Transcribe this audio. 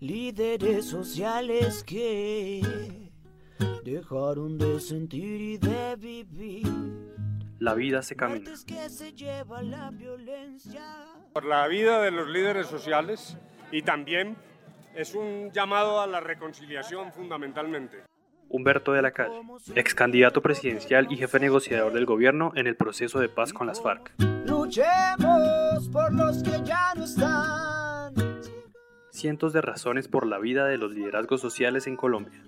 Líderes sociales que dejaron de sentir y de vivir. La vida se camina. Muertes que se lleva la violencia. por la vida de los líderes sociales y también es un llamado a la reconciliación fundamentalmente. Humberto de la Calle, ex candidato presidencial y jefe negociador del gobierno en el proceso de paz con las FARC. Luchemos por los que ya. Cientos de razones por la vida de los liderazgos sociales en Colombia.